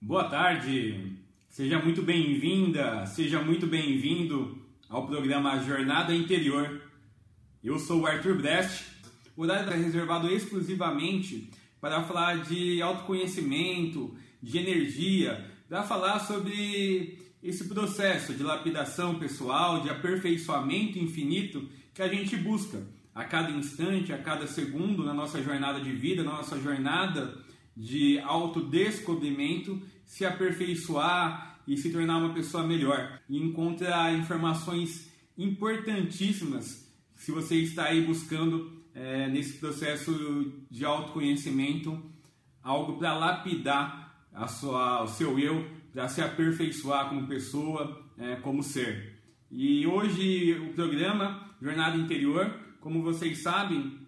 Boa tarde, seja muito bem-vinda, seja muito bem-vindo ao programa Jornada Interior. Eu sou o Arthur Brest, o horário é reservado exclusivamente para falar de autoconhecimento, de energia, para falar sobre esse processo de lapidação pessoal, de aperfeiçoamento infinito que a gente busca a cada instante, a cada segundo na nossa jornada de vida, na nossa jornada de autodescobrimento, se aperfeiçoar e se tornar uma pessoa melhor. E encontra informações importantíssimas se você está aí buscando é, nesse processo de autoconhecimento algo para lapidar a sua, o seu eu, para se aperfeiçoar como pessoa, é, como ser. E hoje o programa Jornada Interior, como vocês sabem,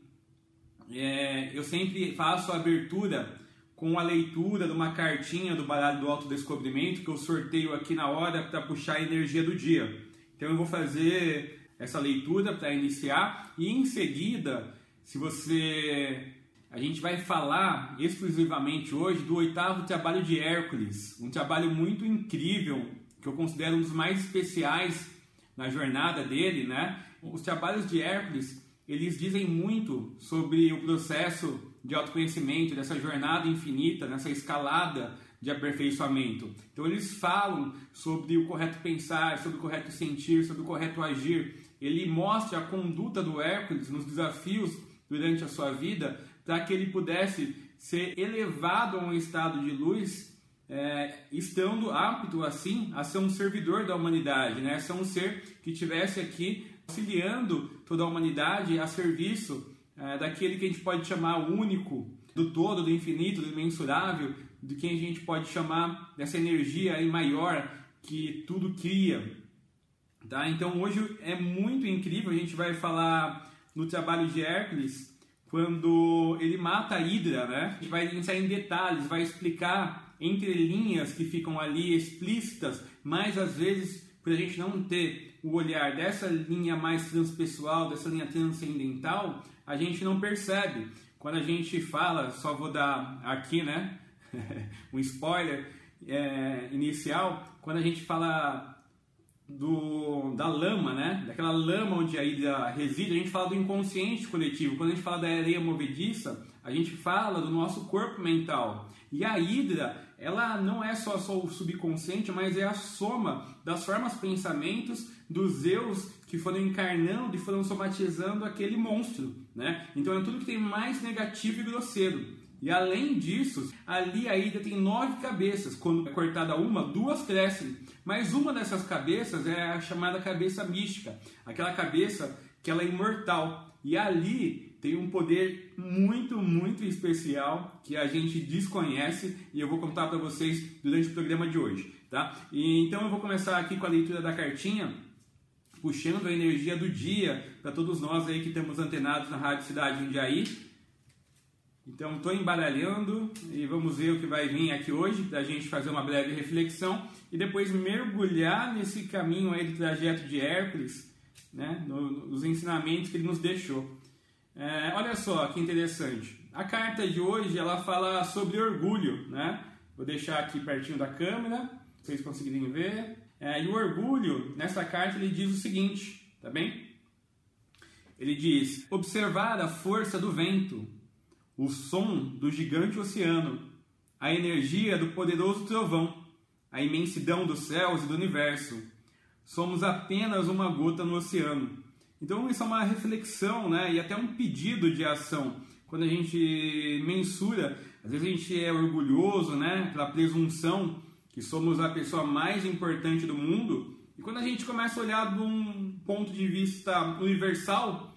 é, eu sempre faço a abertura com a leitura de uma cartinha do baralho do autodescobrimento que eu sorteio aqui na hora para puxar a energia do dia. Então eu vou fazer essa leitura para iniciar e em seguida, se você a gente vai falar exclusivamente hoje do oitavo trabalho de Hércules, um trabalho muito incrível que eu considero um dos mais especiais na jornada dele, né? Os trabalhos de Hércules, eles dizem muito sobre o processo de autoconhecimento, dessa jornada infinita, nessa escalada de aperfeiçoamento. Então eles falam sobre o correto pensar, sobre o correto sentir, sobre o correto agir. Ele mostra a conduta do Hércules nos desafios durante a sua vida para que ele pudesse ser elevado a um estado de luz, é, estando apto assim a ser um servidor da humanidade, né? ser um ser que tivesse aqui auxiliando toda a humanidade a serviço é, daquele que a gente pode chamar único, do todo, do infinito, do imensurável, de quem a gente pode chamar dessa energia aí maior que tudo cria. Tá? Então hoje é muito incrível, a gente vai falar no trabalho de Hércules, quando ele mata a Hidra, né? A gente vai entrar em detalhes, vai explicar entre linhas que ficam ali explícitas, mas às vezes por a gente não ter o olhar dessa linha mais transpessoal, dessa linha transcendental, a gente não percebe. Quando a gente fala, só vou dar aqui, né, um spoiler é, inicial, quando a gente fala do, da lama, né? Daquela lama onde a ilha reside, a gente fala do inconsciente coletivo. Quando a gente fala da areia movediça, a gente fala do nosso corpo mental. E a hidra, ela não é só, só o subconsciente, mas é a soma das formas pensamentos dos eus que foram encarnando e foram somatizando aquele monstro, né? Então é tudo que tem mais negativo e grosseiro. E além disso, ali a tem nove cabeças. Quando é cortada uma, duas crescem. Mas uma dessas cabeças é a chamada cabeça mística, aquela cabeça que ela é imortal. E ali tem um poder muito, muito especial que a gente desconhece e eu vou contar para vocês durante o programa de hoje, tá? E, então eu vou começar aqui com a leitura da cartinha, puxando a energia do dia para todos nós aí que estamos antenados na Rádio Cidade Jundiaí então estou embaralhando e vamos ver o que vai vir aqui hoje para a gente fazer uma breve reflexão e depois mergulhar nesse caminho aí do trajeto de Hércules, né, nos ensinamentos que ele nos deixou. É, olha só que interessante. A carta de hoje ela fala sobre orgulho, né? Vou deixar aqui pertinho da câmera, vocês conseguirem ver. É, e o orgulho nessa carta ele diz o seguinte, tá bem? Ele diz: observar a força do vento o som do gigante oceano, a energia do poderoso trovão, a imensidão dos céus e do universo. Somos apenas uma gota no oceano. Então isso é uma reflexão, né, e até um pedido de ação. Quando a gente mensura, às vezes a gente é orgulhoso, né, pela presunção que somos a pessoa mais importante do mundo. E quando a gente começa a olhar de um ponto de vista universal,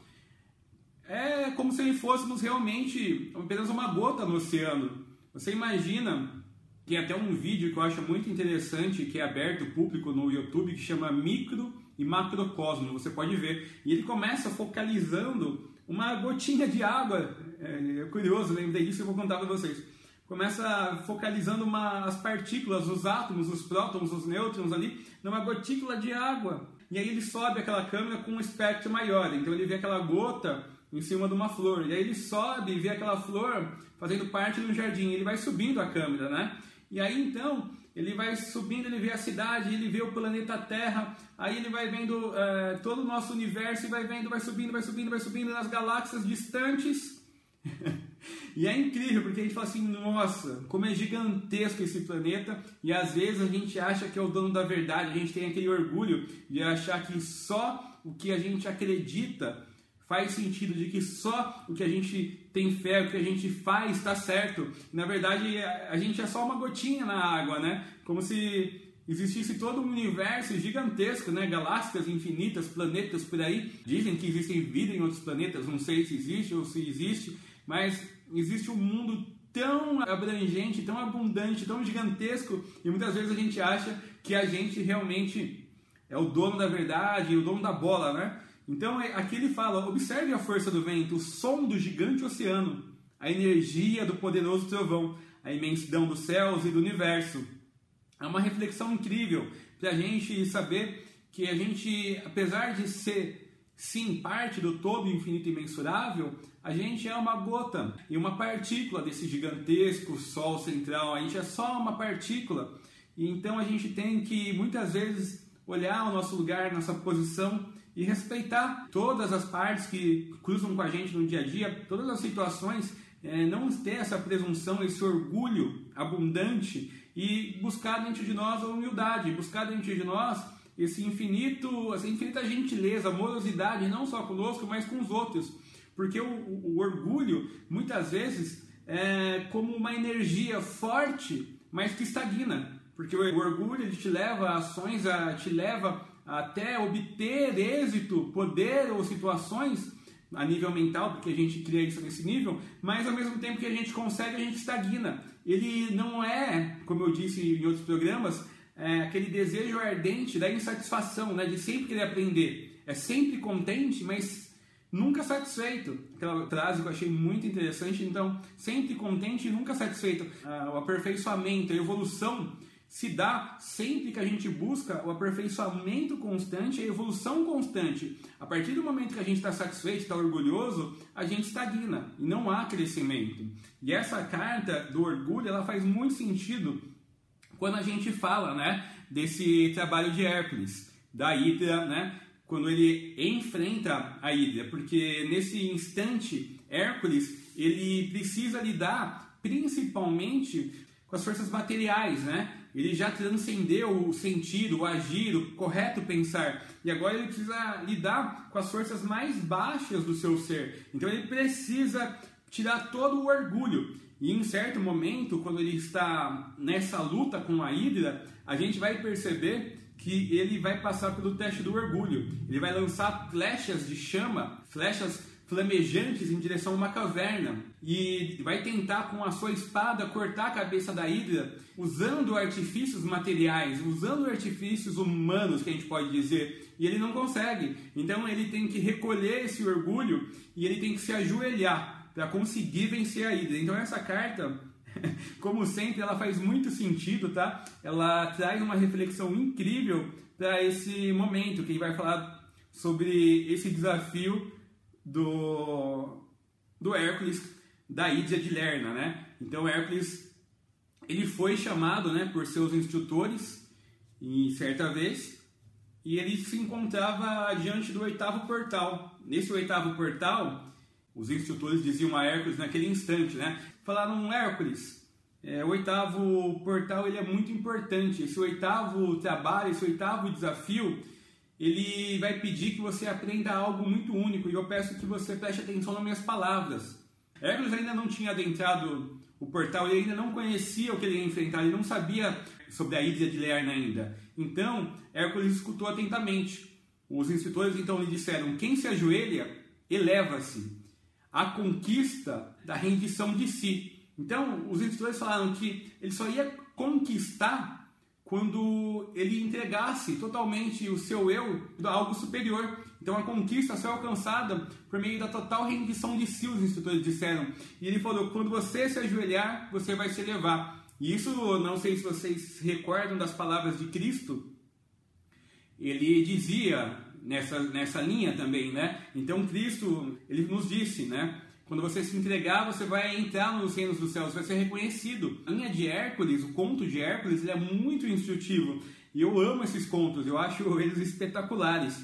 é como se fôssemos realmente apenas uma gota no oceano. Você imagina, tem até um vídeo que eu acho muito interessante, que é aberto público no YouTube, que chama Micro e Macrocosmo, você pode ver. E ele começa focalizando uma gotinha de água, é, é curioso, lembrei disso e vou contar para vocês. Começa focalizando uma, as partículas, os átomos, os prótons, os nêutrons ali, numa gotícula de água. E aí ele sobe aquela câmera com um espectro maior, então ele vê aquela gota em cima de uma flor. E aí ele sobe e vê aquela flor fazendo parte de um jardim. Ele vai subindo a câmera, né? E aí então ele vai subindo, ele vê a cidade, ele vê o planeta Terra, aí ele vai vendo é, todo o nosso universo e vai vendo, vai subindo, vai subindo, vai subindo nas galáxias distantes. e é incrível, porque a gente fala assim, nossa, como é gigantesco esse planeta, e às vezes a gente acha que é o dono da verdade, a gente tem aquele orgulho de achar que só o que a gente acredita faz sentido, de que só o que a gente tem fé, o que a gente faz está certo. Na verdade, a gente é só uma gotinha na água, né? Como se existisse todo um universo gigantesco, né? Galáxias infinitas, planetas por aí. Dizem que existem vida em outros planetas, não sei se existe ou se existe, mas existe um mundo tão abrangente, tão abundante, tão gigantesco, e muitas vezes a gente acha que a gente realmente é o dono da verdade, o dono da bola, né? Então é, aqui ele fala: observe a força do vento, o som do gigante oceano, a energia do poderoso trovão, a imensidão dos céus e do universo. É uma reflexão incrível para a gente saber que a gente, apesar de ser sim parte do todo infinito e imensurável, a gente é uma gota e uma partícula desse gigantesco Sol central. A gente é só uma partícula. E então a gente tem que muitas vezes olhar o nosso lugar, nossa posição e respeitar todas as partes que cruzam com a gente no dia a dia, todas as situações, é, não ter essa presunção, esse orgulho abundante e buscar dentro de nós a humildade, buscar dentro de nós esse infinito, essa infinita gentileza, amorosidade, não só conosco, mas com os outros. Porque o, o, orgulho, muitas vezes, é como uma energia forte, mas que estagna. Porque o orgulho te leva a ações, a, te leva até obter êxito, poder ou situações a nível mental, porque a gente cria isso nesse nível, mas ao mesmo tempo que a gente consegue, a gente estagna. Ele não é, como eu disse em outros programas, é aquele desejo ardente da insatisfação, né, de sempre querer aprender. É sempre contente, mas nunca satisfeito. Aquela frase que eu achei muito interessante. Então, sempre contente e nunca satisfeito. Ah, o aperfeiçoamento, a evolução se dá sempre que a gente busca o aperfeiçoamento constante, a evolução constante. A partir do momento que a gente está satisfeito, está orgulhoso, a gente estagna e não há crescimento. E essa carta do orgulho, ela faz muito sentido quando a gente fala, né, desse trabalho de Hércules, da Hidra, né, quando ele enfrenta a Hidra, porque nesse instante Hércules ele precisa lidar principalmente com as forças materiais, né? ele já transcendeu o sentido, o agir, o correto pensar. E agora ele precisa lidar com as forças mais baixas do seu ser. Então ele precisa tirar todo o orgulho. E em certo momento, quando ele está nessa luta com a Hidra, a gente vai perceber que ele vai passar pelo teste do orgulho. Ele vai lançar flechas de chama, flechas flamejantes em direção a uma caverna e vai tentar com a sua espada cortar a cabeça da Hidra usando artifícios materiais, usando artifícios humanos que a gente pode dizer, e ele não consegue. Então ele tem que recolher esse orgulho e ele tem que se ajoelhar para conseguir vencer a Hidra. Então essa carta como sempre, ela faz muito sentido, tá? Ela traz uma reflexão incrível para esse momento que vai falar sobre esse desafio do, do Hércules da Ídia de Lerna, né? Então Hércules ele foi chamado, né, por seus instrutores em certa vez e ele se encontrava diante do oitavo portal. Nesse oitavo portal, os instrutores diziam a Hércules naquele instante, né? Falaram Hércules, é, o oitavo portal ele é muito importante. Esse oitavo trabalho, esse oitavo desafio, ele vai pedir que você aprenda algo muito único e eu peço que você preste atenção nas minhas palavras. Hércules ainda não tinha adentrado o portal, ele ainda não conhecia o que ele ia enfrentar, ele não sabia sobre a Hidra de Lerna ainda. Então, Hércules escutou atentamente. Os instrutores então lhe disseram: quem se ajoelha, eleva-se. A conquista da rendição de si. Então, os instrutores falaram que ele só ia conquistar quando ele entregasse totalmente o seu eu a algo superior. Então a conquista só é alcançada por meio da total rendição de si, os instrutores disseram. E ele falou: quando você se ajoelhar, você vai se elevar. E isso, não sei se vocês recordam das palavras de Cristo, ele dizia nessa, nessa linha também, né? Então Cristo, ele nos disse, né? Quando você se entregar, você vai entrar nos reinos dos céus, vai ser reconhecido. A linha de Hércules, o conto de Hércules, ele é muito instrutivo. E eu amo esses contos, eu acho eles espetaculares.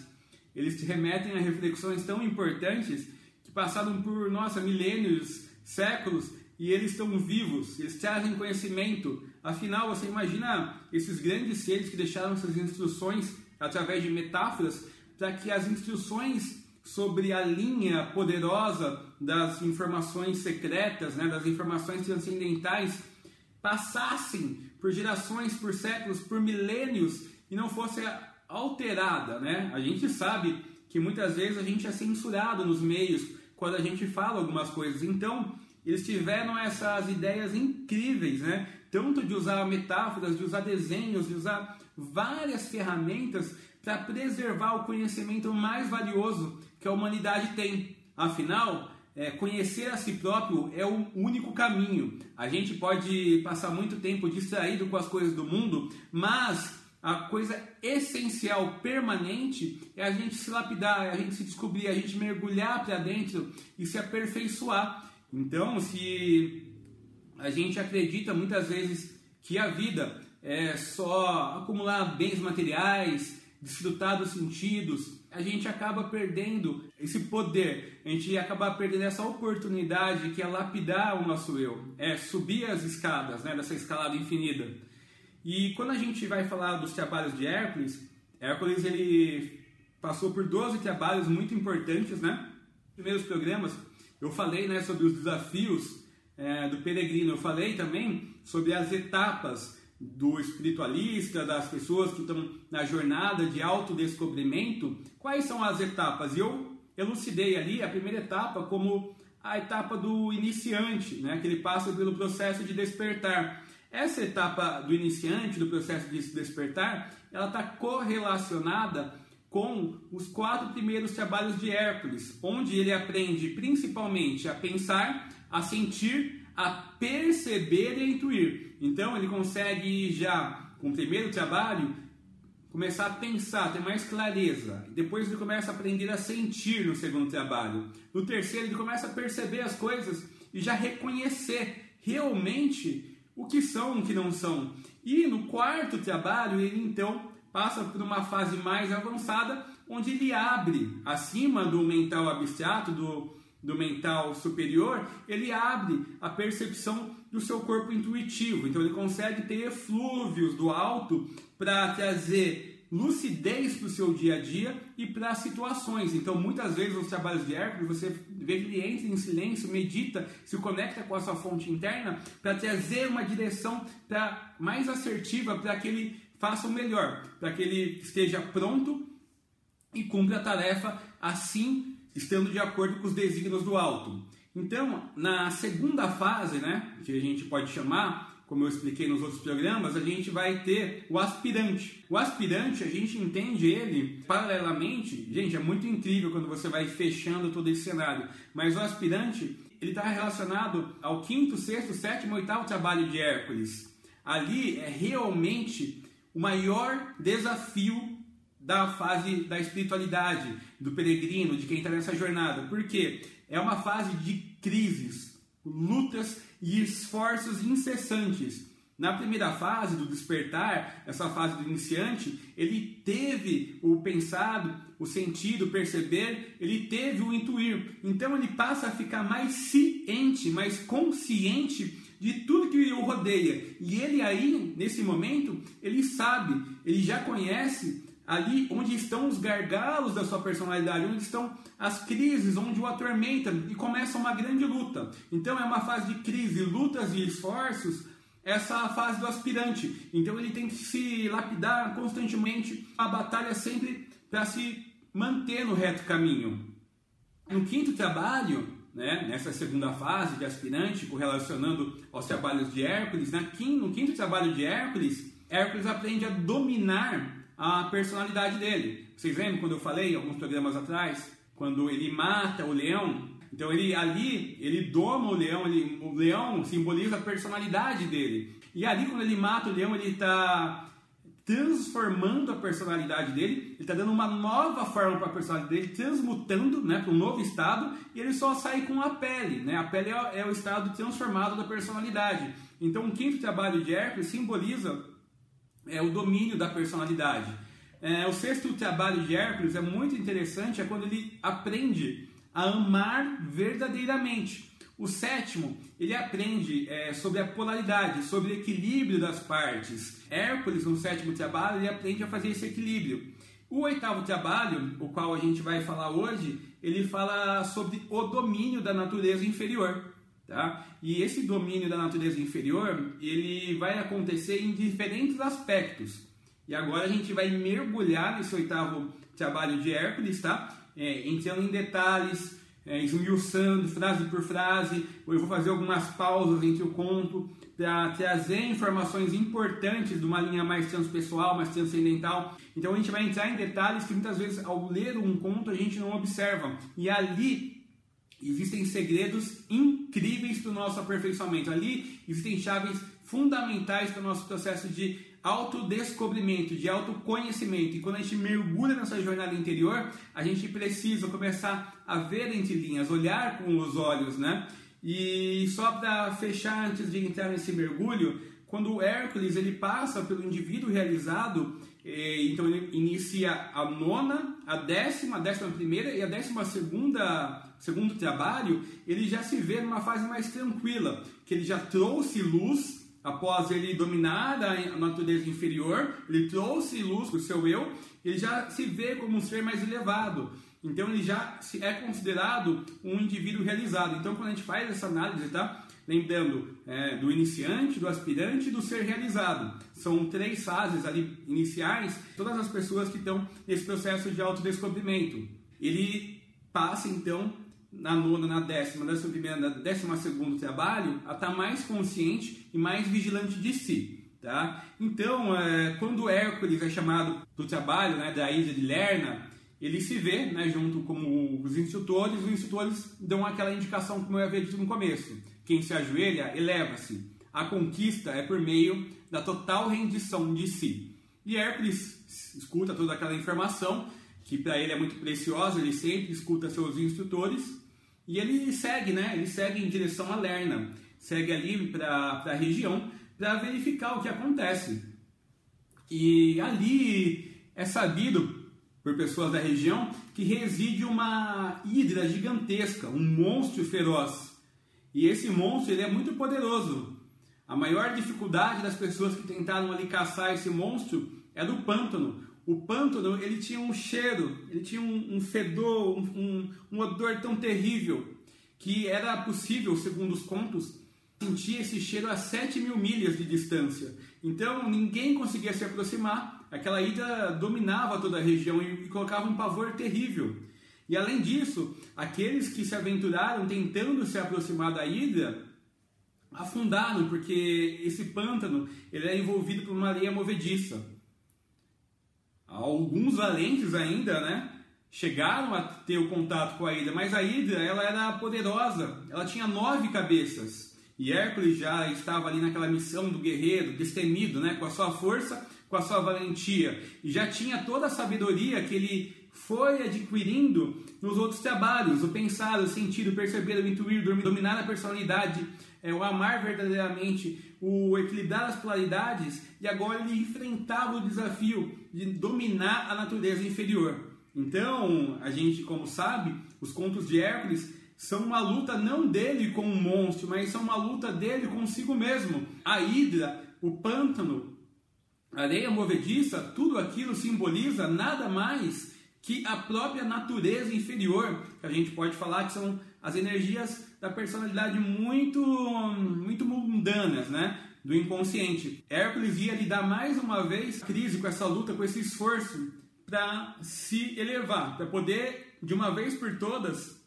Eles te remetem a reflexões tão importantes que passaram por, nossa, milênios, séculos, e eles estão vivos, eles trazem conhecimento. Afinal, você imagina esses grandes seres que deixaram essas instruções através de metáforas para que as instruções sobre a linha poderosa das informações secretas, né, das informações transcendentais, passassem por gerações, por séculos, por milênios e não fosse alterada. Né? A gente sabe que muitas vezes a gente é censurado nos meios quando a gente fala algumas coisas. Então, eles tiveram essas ideias incríveis, né? tanto de usar metáforas, de usar desenhos, de usar várias ferramentas para preservar o conhecimento mais valioso que a humanidade tem. Afinal, é, conhecer a si próprio é o único caminho. A gente pode passar muito tempo distraído com as coisas do mundo, mas a coisa essencial, permanente, é a gente se lapidar, é a gente se descobrir, a gente mergulhar para dentro e se aperfeiçoar. Então, se a gente acredita muitas vezes que a vida é só acumular bens materiais, desfrutar dos sentidos, a gente acaba perdendo esse poder, a gente acaba perdendo essa oportunidade que é lapidar o nosso eu, é subir as escadas né, dessa escalada infinita. E quando a gente vai falar dos trabalhos de Hércules, Hércules ele passou por 12 trabalhos muito importantes, né? Primeiros programas eu falei né, sobre os desafios é, do peregrino, eu falei também sobre as etapas do espiritualista, das pessoas que estão na jornada de autodescobrimento, quais são as etapas? E eu elucidei ali a primeira etapa como a etapa do iniciante, né, que ele passa pelo processo de despertar. Essa etapa do iniciante, do processo de despertar, ela está correlacionada com os quatro primeiros trabalhos de Hércules, onde ele aprende principalmente a pensar, a sentir, a perceber e a intuir. Então ele consegue já, com o primeiro trabalho, começar a pensar, ter mais clareza. Depois ele começa a aprender a sentir no segundo trabalho. No terceiro ele começa a perceber as coisas e já reconhecer realmente o que são, o que não são. E no quarto trabalho ele então passa por uma fase mais avançada, onde ele abre acima do mental abstrato, do do mental superior, ele abre a percepção do seu corpo intuitivo. Então ele consegue ter eflúvios do alto para trazer lucidez para o seu dia a dia e para situações. Então, muitas vezes nos trabalhos de Hércules, você vê que ele entra em silêncio, medita, se conecta com a sua fonte interna para trazer uma direção mais assertiva para que ele faça o melhor, para que ele esteja pronto e cumpra a tarefa assim estando de acordo com os desígnios do alto. Então, na segunda fase, né, que a gente pode chamar, como eu expliquei nos outros programas, a gente vai ter o aspirante. O aspirante, a gente entende ele paralelamente, gente, é muito incrível quando você vai fechando todo esse cenário, mas o aspirante, ele está relacionado ao quinto, sexto, sétimo, oitavo trabalho de Hércules. Ali é realmente o maior desafio da fase da espiritualidade, do peregrino, de quem está nessa jornada. Porque é uma fase de crises, lutas e esforços incessantes. Na primeira fase do despertar, essa fase do iniciante, ele teve o pensado, o sentido, o perceber, ele teve o intuir. Então ele passa a ficar mais ciente, mais consciente de tudo que o rodeia. E ele aí, nesse momento, ele sabe, ele já conhece ali onde estão os gargalos da sua personalidade, onde estão as crises, onde o atormenta e começa uma grande luta. Então é uma fase de crise, lutas e esforços, essa fase do aspirante. Então ele tem que se lapidar constantemente, a batalha sempre para se manter no reto caminho. No quinto trabalho, né, nessa segunda fase de aspirante, correlacionando aos trabalhos de Hércules, né, no quinto trabalho de Hércules, Hércules aprende a dominar a personalidade dele. Vocês lembram quando eu falei alguns programas atrás, quando ele mata o leão? Então ele ali, ele doma o leão, ele, o leão simboliza a personalidade dele. E ali quando ele mata o leão, ele está transformando a personalidade dele, ele está dando uma nova forma para a personalidade dele, transmutando né, para um novo estado, e ele só sai com a pele. Né? A pele é, é o estado transformado da personalidade. Então, o quinto trabalho de Hércules simboliza é, o domínio da personalidade. É, o sexto trabalho de Hércules é muito interessante, é quando ele aprende a amar verdadeiramente. O sétimo, ele aprende é, sobre a polaridade, sobre o equilíbrio das partes. Hércules, no sétimo trabalho, ele aprende a fazer esse equilíbrio. O oitavo trabalho, o qual a gente vai falar hoje, ele fala sobre o domínio da natureza inferior. Tá? E esse domínio da natureza inferior, ele vai acontecer em diferentes aspectos. E agora a gente vai mergulhar nesse oitavo trabalho de Hércules, tá? É, entrando em detalhes, é, esmiuçando frase por frase. Eu vou fazer algumas pausas entre o conto para trazer informações importantes de uma linha mais transpessoal, mais transcendental. Então a gente vai entrar em detalhes que muitas vezes ao ler um conto a gente não observa. E ali Existem segredos incríveis para o nosso aperfeiçoamento. Ali existem chaves fundamentais para o nosso processo de autodescobrimento, de autoconhecimento. E quando a gente mergulha nessa jornada interior, a gente precisa começar a ver entre linhas, olhar com os olhos, né? E só para fechar antes de entrar nesse mergulho, quando o Hércules ele passa pelo indivíduo realizado, eh, então ele inicia a nona, a décima, a décima primeira e a décima segunda segundo trabalho, ele já se vê numa fase mais tranquila, que ele já trouxe luz após ele dominar a natureza inferior, ele trouxe luz para o seu eu, ele já se vê como um ser mais elevado. Então ele já é considerado um indivíduo realizado. Então quando a gente faz essa análise, tá? Lembrando é, do iniciante, do aspirante e do ser realizado. São três fases ali iniciais, todas as pessoas que estão nesse processo de autodescobrimento. Ele passa então na nona, na décima, na décima primeira, na décima segundo trabalho, a estar tá mais consciente e mais vigilante de si. Tá? Então, é, quando Hércules é chamado para o trabalho né, da ilha de Lerna, ele se vê né, junto com os instrutores, os instrutores dão aquela indicação como eu havia dito no começo. Quem se ajoelha, eleva-se. A conquista é por meio da total rendição de si. E Hércules escuta toda aquela informação que para ele é muito preciosa, ele sempre escuta seus instrutores e ele segue, né? Ele segue em direção a Lerna, segue ali para a região para verificar o que acontece. E ali é sabido por pessoas da região que reside uma hidra gigantesca, um monstro feroz. E esse monstro ele é muito poderoso. A maior dificuldade das pessoas que tentaram ali caçar esse monstro é do pântano, o pântano ele tinha um cheiro, ele tinha um, um fedor, um, um, odor tão terrível que era possível, segundo os contos, sentir esse cheiro a 7 mil milhas de distância. Então ninguém conseguia se aproximar, aquela ilha dominava toda a região e, e colocava um pavor terrível. E além disso, aqueles que se aventuraram tentando se aproximar da ilha afundaram, porque esse pântano ele é envolvido por uma areia movediça. Alguns valentes ainda, né? Chegaram a ter o contato com a Hidra, mas a Hidra ela era poderosa, ela tinha nove cabeças. E Hércules já estava ali naquela missão do guerreiro, destemido, né? com a sua força, com a sua valentia. E já tinha toda a sabedoria que ele foi adquirindo nos outros trabalhos: o pensar, o sentir, o perceber, o intuir, dominar a personalidade, é, o amar verdadeiramente, o equilibrar as polaridades, e agora ele enfrentava o desafio de dominar a natureza inferior. Então, a gente, como sabe, os contos de Hércules são uma luta não dele com um monstro, mas são uma luta dele consigo mesmo. A hidra, o pântano, a areia movediça, tudo aquilo simboliza nada mais que a própria natureza inferior, que a gente pode falar que são as energias da personalidade muito, muito mundanas, né? Do inconsciente. Hércules ia lidar mais uma vez crise com essa luta, com esse esforço para se elevar, para poder de uma vez por todas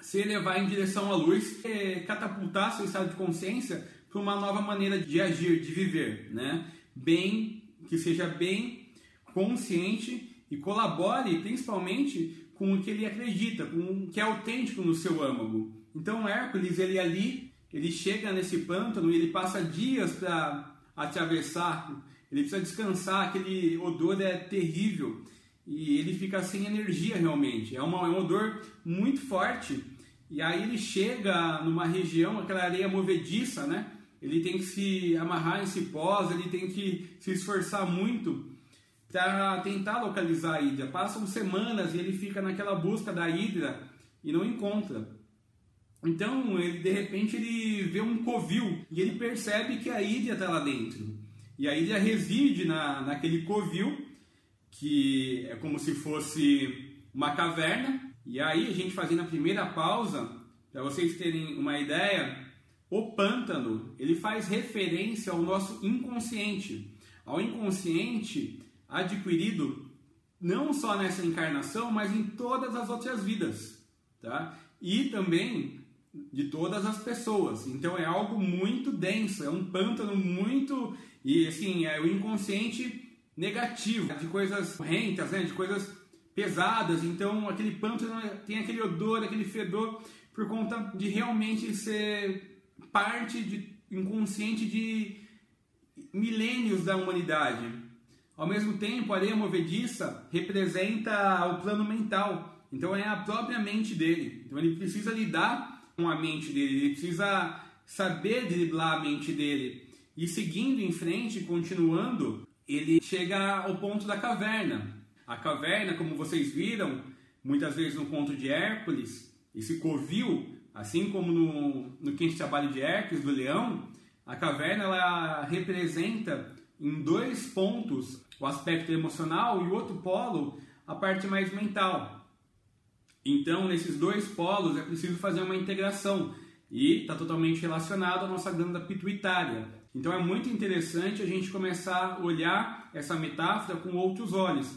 se elevar em direção à luz, catapultar seu estado de consciência para uma nova maneira de agir, de viver, né? Bem, que seja bem consciente e colabore principalmente com o que ele acredita, com o que é autêntico no seu âmago. Então Hércules, ele ali, ele chega nesse pântano e ele passa dias para atravessar ele precisa descansar, aquele odor é terrível e ele fica sem energia realmente. É, uma, é um odor muito forte. E aí ele chega numa região, aquela areia movediça, né? Ele tem que se amarrar em cipós, ele tem que se esforçar muito para tentar localizar a hidra. Passam semanas e ele fica naquela busca da hidra e não encontra. Então, ele de repente ele vê um covil e ele percebe que a hidra está lá dentro. E a hidra reside na, naquele covil, que é como se fosse uma caverna. E aí, a gente fazendo a primeira pausa, para vocês terem uma ideia, o pântano, ele faz referência ao nosso inconsciente. Ao inconsciente adquirido não só nessa encarnação, mas em todas as outras vidas, tá? E também de todas as pessoas. Então é algo muito denso, é um pântano muito e assim é o inconsciente negativo de coisas rentas, né? De coisas pesadas. Então aquele pântano tem aquele odor, aquele fedor por conta de realmente ser parte de inconsciente de milênios da humanidade. Ao mesmo tempo, a areia movediça representa o plano mental. Então é a própria mente dele. Então ele precisa lidar com a mente dele, ele precisa saber driblar a mente dele. E seguindo em frente, continuando, ele chega ao ponto da caverna. A caverna, como vocês viram, muitas vezes no conto de Hércules, esse covil, assim como no, no quente trabalho de Hércules, do leão, a caverna ela representa em dois pontos o aspecto emocional e o outro polo a parte mais mental. Então, nesses dois polos é preciso fazer uma integração e está totalmente relacionado à nossa glândula pituitária. Então, é muito interessante a gente começar a olhar essa metáfora com outros olhos.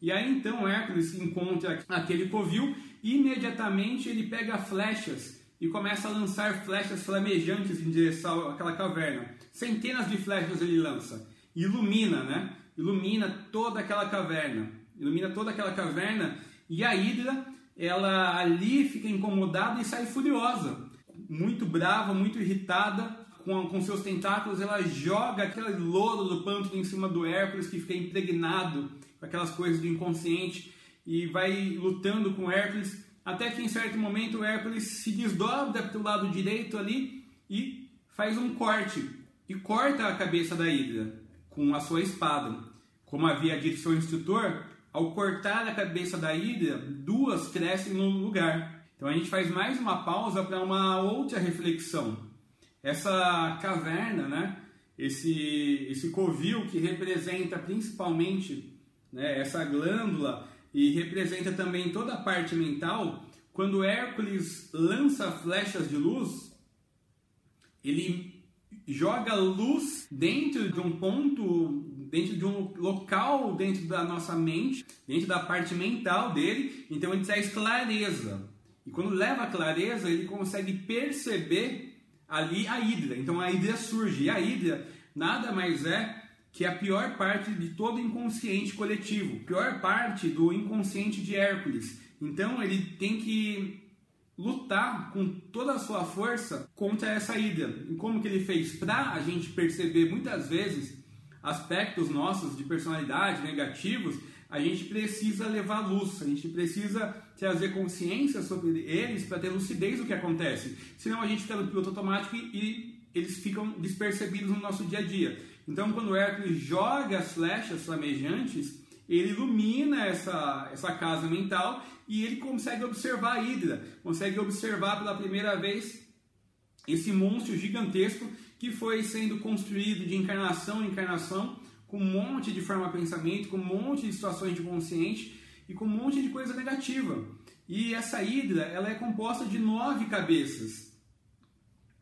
E aí, então, Hércules encontra aquele covil e imediatamente ele pega flechas e começa a lançar flechas flamejantes em direção àquela caverna. Centenas de flechas ele lança ilumina, né? Ilumina toda aquela caverna, ilumina toda aquela caverna e a Hidra, ela ali fica incomodada e sai furiosa, muito brava, muito irritada com, com seus tentáculos, ela joga aquele lodo do pântano em cima do Hércules que fica impregnado com aquelas coisas do inconsciente e vai lutando com Hércules até que em certo momento o Hércules se desdobra para o lado direito ali e faz um corte e corta a cabeça da Hidra com a sua espada. Como havia dito seu instrutor, ao cortar a cabeça da hidra, duas crescem no lugar. Então a gente faz mais uma pausa para uma outra reflexão. Essa caverna, né? esse, esse covil que representa principalmente né, essa glândula e representa também toda a parte mental, quando Hércules lança flechas de luz, ele joga luz dentro de um ponto, dentro de um local dentro da nossa mente, dentro da parte mental dele, então ele traz clareza. E quando leva clareza, ele consegue perceber ali a hidra. Então a hidra surge. E a hidra nada mais é que a pior parte de todo inconsciente coletivo, pior parte do inconsciente de Hércules. Então ele tem que lutar com toda a sua força contra essa hidra. E como que ele fez? Para a gente perceber muitas vezes aspectos nossos de personalidade negativos, a gente precisa levar luz, a gente precisa trazer consciência sobre eles para ter lucidez do que acontece. Senão a gente fica no piloto automático e, eles ficam despercebidos no nosso dia a dia. Então, quando Hércules joga as flechas flamejantes, ele ilumina essa, essa casa mental e ele consegue observar a Hidra, consegue observar pela primeira vez esse monstro gigantesco que foi sendo construído de encarnação em encarnação, com um monte de forma de pensamento, com um monte de situações de consciente e com um monte de coisa negativa. E essa Hidra ela é composta de nove cabeças.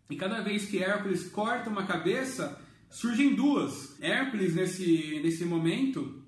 E cada vez que Hércules corta uma cabeça, surgem duas. Hércules, nesse, nesse momento,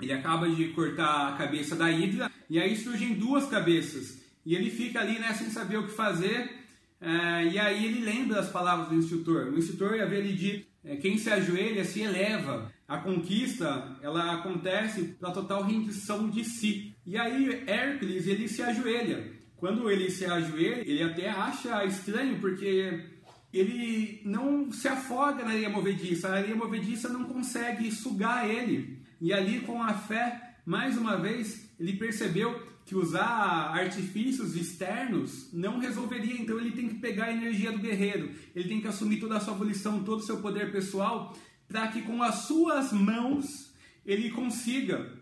ele acaba de cortar a cabeça da Hidra e aí surgem duas cabeças. E ele fica ali né, sem saber o que fazer. É, e aí ele lembra as palavras do instrutor. O instrutor havia lhe dito: quem se ajoelha se eleva. A conquista ela acontece pela total rendição de si. E aí Hércules ele se ajoelha. Quando ele se ajoelha, ele até acha estranho porque ele não se afoga na areia movediça, a areia movediça não consegue sugar ele. E ali, com a fé, mais uma vez, ele percebeu que usar artifícios externos não resolveria, então ele tem que pegar a energia do guerreiro, ele tem que assumir toda a sua volição, todo o seu poder pessoal, para que com as suas mãos ele consiga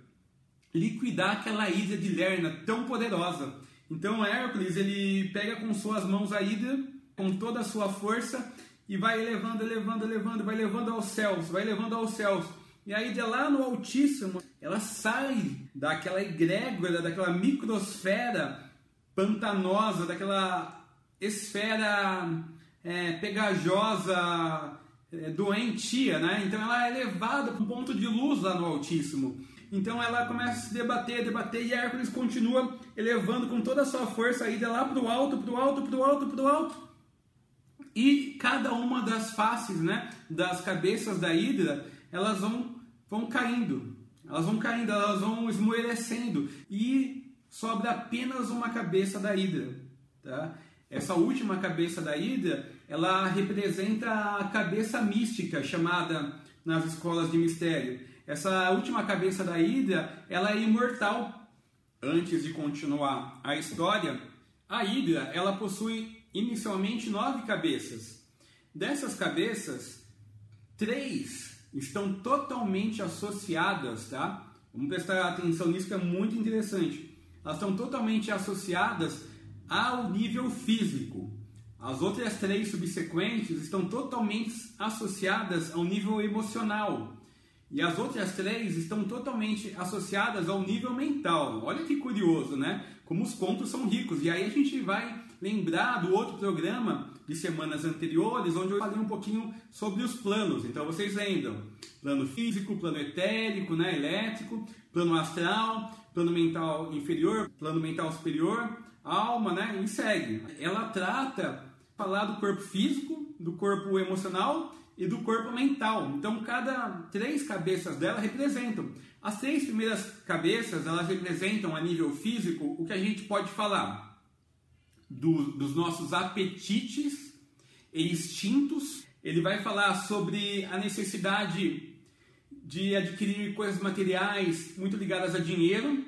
liquidar aquela Hidra de Lerna tão poderosa. Então Hércules ele pega com suas mãos a Hidra com toda a sua força e vai elevando, elevando, elevando, vai levando aos céus, vai levando aos céus. E aí de lá no Altíssimo, ela sai daquela egrégora, daquela microsfera pantanosa, daquela esfera é, pegajosa, é, doentia, né? Então ela é levada para um ponto de luz lá no Altíssimo. Então ela começa a se debater, debater, e Hércules continua elevando com toda a sua força a ida lá para o alto, para o alto, para o alto, para o alto. E cada uma das faces, né, das cabeças da Hidra, elas vão, vão caindo, elas vão caindo, elas vão esmorecendo e sobra apenas uma cabeça da Hidra. Tá? Essa última cabeça da Hidra, ela representa a cabeça mística chamada nas escolas de mistério. Essa última cabeça da Hidra, ela é imortal. Antes de continuar a história, a Hidra, ela possui inicialmente nove cabeças. Dessas cabeças, três estão totalmente associadas, tá? Vamos prestar atenção nisso que é muito interessante. Elas estão totalmente associadas ao nível físico. As outras três subsequentes estão totalmente associadas ao nível emocional. E as outras três estão totalmente associadas ao nível mental. Olha que curioso, né? Como os contos são ricos. E aí a gente vai lembrar do outro programa de semanas anteriores, onde eu falei um pouquinho sobre os planos. Então vocês lembram: plano físico, plano etérico, né, elétrico, plano astral, plano mental inferior, plano mental superior, alma, né, e segue. Ela trata falar do corpo físico, do corpo emocional e do corpo mental. Então cada três cabeças dela representam. As três primeiras cabeças, elas representam a nível físico o que a gente pode falar do, dos nossos apetites e instintos. Ele vai falar sobre a necessidade de adquirir coisas materiais muito ligadas a dinheiro.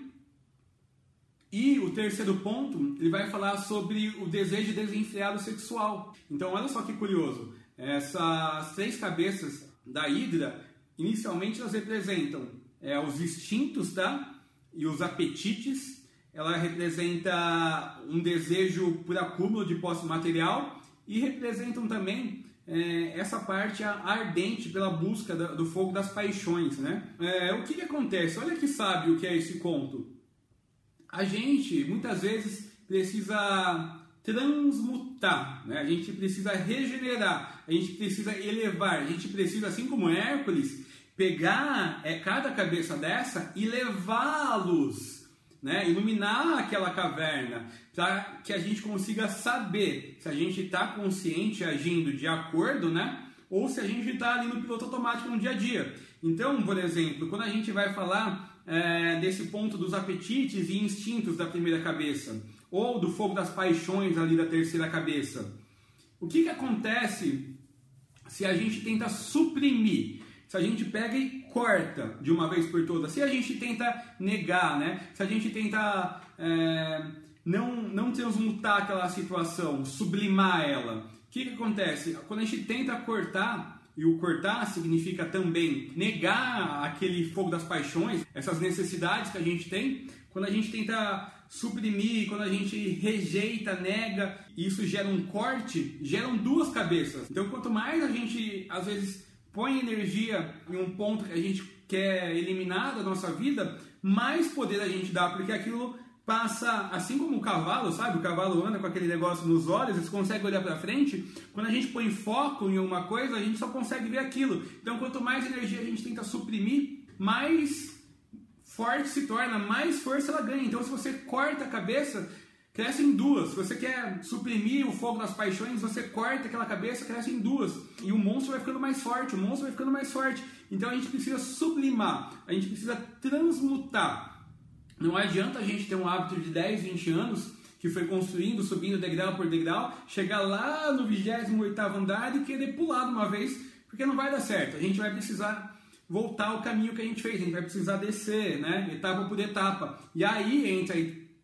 E o terceiro ponto, ele vai falar sobre o desejo desenfreado sexual. Então, olha só que curioso. Essas três cabeças da Hidra, inicialmente elas representam é, os instintos, tá? E os apetites ela representa um desejo por acúmulo de posse material e representam também é, essa parte ardente pela busca do fogo das paixões, né? É, o que, que acontece? Olha que sabe o que é esse conto. A gente muitas vezes precisa transmutar, né? A gente precisa regenerar, a gente precisa elevar, a gente precisa, assim como Hércules, pegar é, cada cabeça dessa e levá-los né, iluminar aquela caverna, para que a gente consiga saber se a gente está consciente agindo de acordo, né, ou se a gente está ali no piloto automático no dia a dia. Então, por exemplo, quando a gente vai falar é, desse ponto dos apetites e instintos da primeira cabeça, ou do fogo das paixões ali da terceira cabeça, o que, que acontece se a gente tenta suprimir? Se a gente pega e corta de uma vez por todas, se a gente tenta negar, né? se a gente tenta é, não, não transmutar aquela situação, sublimar ela, o que, que acontece? Quando a gente tenta cortar, e o cortar significa também negar aquele fogo das paixões, essas necessidades que a gente tem, quando a gente tenta suprimir, quando a gente rejeita, nega, isso gera um corte, geram duas cabeças. Então, quanto mais a gente, às vezes, põe energia em um ponto que a gente quer eliminar da nossa vida, mais poder a gente dá, porque aquilo passa, assim como o cavalo, sabe? O cavalo anda com aquele negócio nos olhos, você consegue olhar para frente. Quando a gente põe foco em uma coisa, a gente só consegue ver aquilo. Então, quanto mais energia a gente tenta suprimir, mais forte se torna, mais força ela ganha. Então, se você corta a cabeça, cresce em duas. Se você quer suprimir o fogo das paixões, você corta aquela cabeça, cresce em duas. E o monstro vai ficando mais forte, o monstro vai ficando mais forte. Então a gente precisa sublimar, a gente precisa transmutar. Não adianta a gente ter um hábito de 10, 20 anos que foi construindo, subindo degrau por degrau, chegar lá no 28 andar e querer pular de uma vez, porque não vai dar certo. A gente vai precisar voltar ao caminho que a gente fez, a gente vai precisar descer, né? etapa por etapa. E aí entra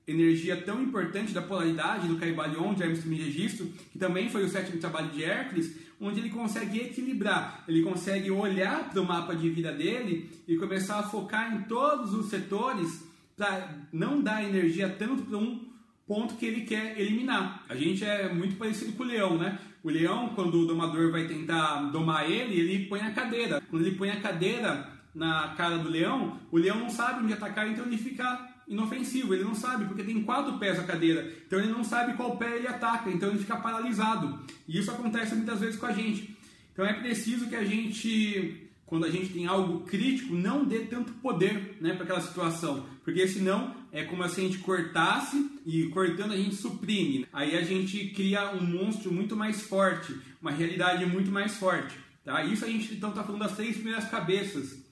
energia tão importante da polaridade do Caibalion, de Hermes Trismegisto, que também foi o sétimo trabalho de Hércules, onde ele consegue equilibrar, ele consegue olhar para o mapa de vida dele e começar a focar em todos os setores para não dar energia tanto para um ponto que ele quer eliminar. A gente é muito parecido com o leão, né? O leão, quando o domador vai tentar domar ele, ele põe a cadeira. Quando ele põe a cadeira na cara do leão, o leão não sabe onde atacar, então ele fica inofensivo, ele não sabe, porque tem quatro pés a cadeira, então ele não sabe qual pé ele ataca, então ele fica paralisado. E isso acontece muitas vezes com a gente. Então é preciso que a gente, quando a gente tem algo crítico, não dê tanto poder né, para aquela situação, porque senão é como se a gente cortasse e cortando a gente suprime. Aí a gente cria um monstro muito mais forte, uma realidade muito mais forte. Tá? Isso a gente então está falando das três primeiras cabeças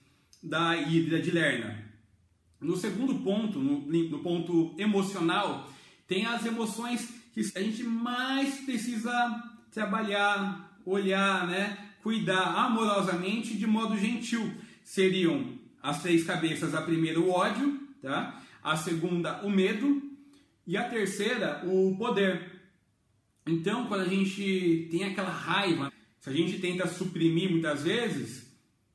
da Hidra de Lerna. No segundo ponto, no, no ponto emocional, tem as emoções que a gente mais precisa trabalhar, olhar, né? cuidar amorosamente de modo gentil. Seriam as três cabeças: a primeira, o ódio, tá? a segunda, o medo, e a terceira, o poder. Então, quando a gente tem aquela raiva, se a gente tenta suprimir muitas vezes,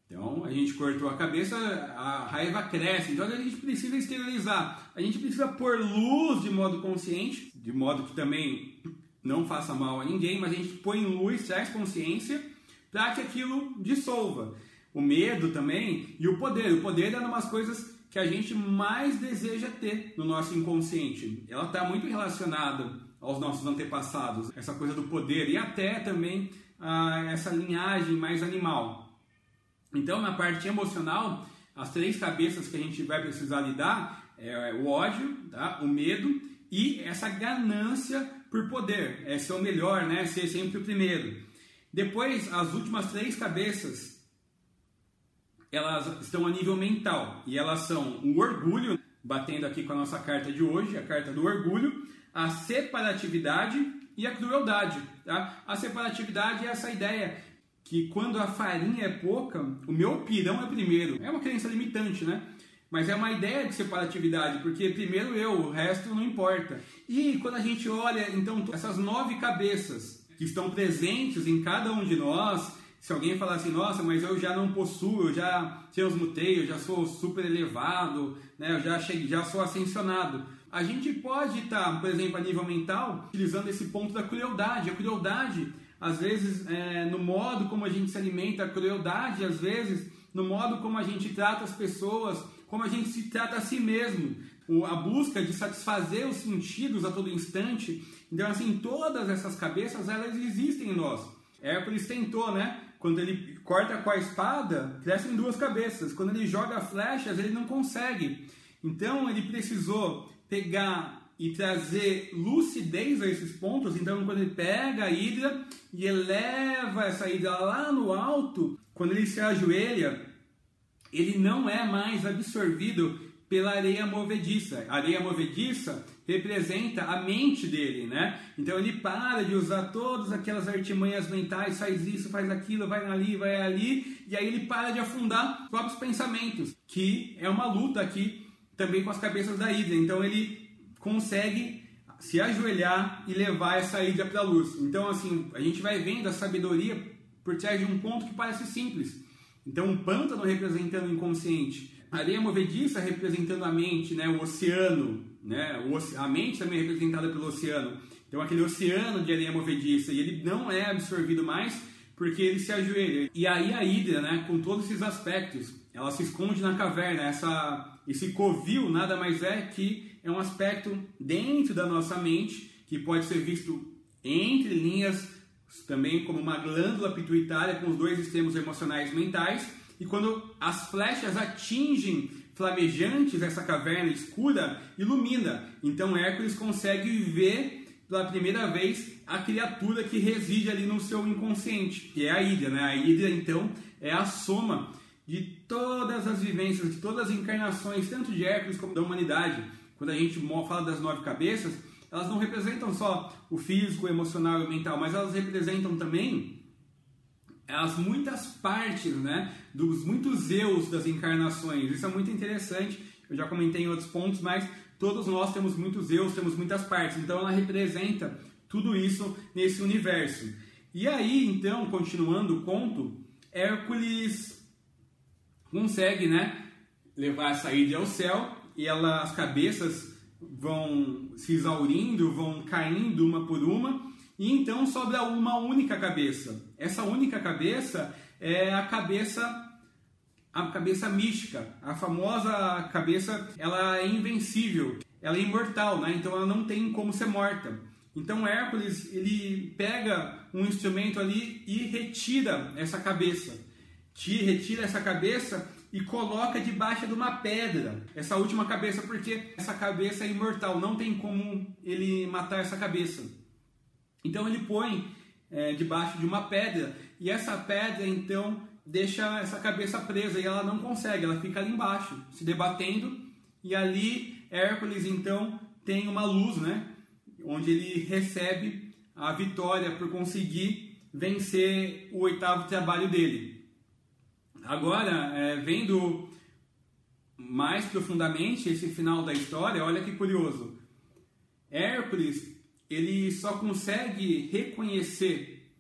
então a gente cortou a cabeça, a raiva cresce. Então a gente precisa exteriorizar. A gente precisa pôr luz de modo consciente, de modo que também não faça mal a ninguém, mas a gente põe luz, traz consciência para que aquilo dissolva. O medo também e o poder. O poder é uma das coisas que a gente mais deseja ter no nosso inconsciente. Ela está muito relacionada aos nossos antepassados, essa coisa do poder e até também a essa linhagem mais animal. Então, na parte emocional, as três cabeças que a gente vai precisar lidar é o ódio, tá? o medo e essa ganância por poder, é ser o melhor, né? ser sempre o primeiro. Depois, as últimas três cabeças, elas estão a nível mental e elas são o orgulho, batendo aqui com a nossa carta de hoje, a carta do orgulho, a separatividade e a crueldade. Tá? A separatividade é essa ideia que quando a farinha é pouca, o meu pirão é primeiro. É uma crença limitante, né? Mas é uma ideia de separatividade, porque primeiro eu, o resto não importa. E quando a gente olha, então, essas nove cabeças que estão presentes em cada um de nós, se alguém falar assim, nossa, mas eu já não possuo, eu já transmutei, eu já sou super elevado, né? eu já, cheguei, já sou ascensionado. A gente pode estar, por exemplo, a nível mental, utilizando esse ponto da crueldade. A crueldade às vezes é, no modo como a gente se alimenta, crueldade, às vezes no modo como a gente trata as pessoas, como a gente se trata a si mesmo, a busca de satisfazer os sentidos a todo instante. Então, assim, todas essas cabeças, elas existem em nós. Hércules tentou, né? Quando ele corta com a espada, crescem duas cabeças. Quando ele joga flechas, ele não consegue. Então, ele precisou pegar e trazer lucidez a esses pontos. Então, quando ele pega a hidra e eleva essa hidra lá no alto, quando ele se ajoelha, ele não é mais absorvido pela areia movediça. A areia movediça representa a mente dele, né? Então ele para de usar todas aquelas artimanhas mentais, faz isso, faz aquilo, vai ali, vai ali, e aí ele para de afundar os próprios pensamentos, que é uma luta aqui também com as cabeças da Hidra. Então ele consegue se ajoelhar e levar essa ilha para a luz. Então, assim, a gente vai vendo a sabedoria por trás de um ponto que parece simples. Então, um pântano representando o inconsciente, a areia movediça representando a mente, né, o oceano, né, a mente também é representada pelo oceano. Então, aquele oceano de areia movediça, e ele não é absorvido mais porque ele se ajoelha. E aí a Hidra, né, com todos esses aspectos, ela se esconde na caverna. Essa, esse covil nada mais é que é um aspecto dentro da nossa mente que pode ser visto entre linhas, também como uma glândula pituitária com os dois extremos emocionais mentais. E quando as flechas atingem flamejantes essa caverna escura, ilumina. Então Hércules consegue ver pela primeira vez a criatura que reside ali no seu inconsciente, que é a Hidra. Né? A Hidra, então, é a soma de todas as vivências, de todas as encarnações, tanto de Hércules como da humanidade quando a gente fala das nove cabeças, elas não representam só o físico, o emocional e o mental, mas elas representam também as muitas partes, né, dos muitos eus das encarnações. Isso é muito interessante. Eu já comentei em outros pontos, mas todos nós temos muitos eus, temos muitas partes. Então ela representa tudo isso nesse universo. E aí, então, continuando o conto, Hércules consegue, né, levar essa ilha ao céu e ela, as cabeças vão se exaurindo, vão caindo uma por uma, e então sobra uma única cabeça. Essa única cabeça é a cabeça a cabeça mística, a famosa cabeça, ela é invencível, ela é imortal, né? Então ela não tem como ser morta. Então Hércules ele pega um instrumento ali e retira essa cabeça, tira, retira essa cabeça e coloca debaixo de uma pedra essa última cabeça, porque essa cabeça é imortal, não tem como ele matar essa cabeça. Então ele põe é, debaixo de uma pedra e essa pedra então deixa essa cabeça presa e ela não consegue, ela fica ali embaixo se debatendo e ali Hércules então tem uma luz, né? onde ele recebe a vitória por conseguir vencer o oitavo trabalho dele. Agora, é, vendo mais profundamente esse final da história, olha que curioso. Hércules, ele só consegue reconhecer,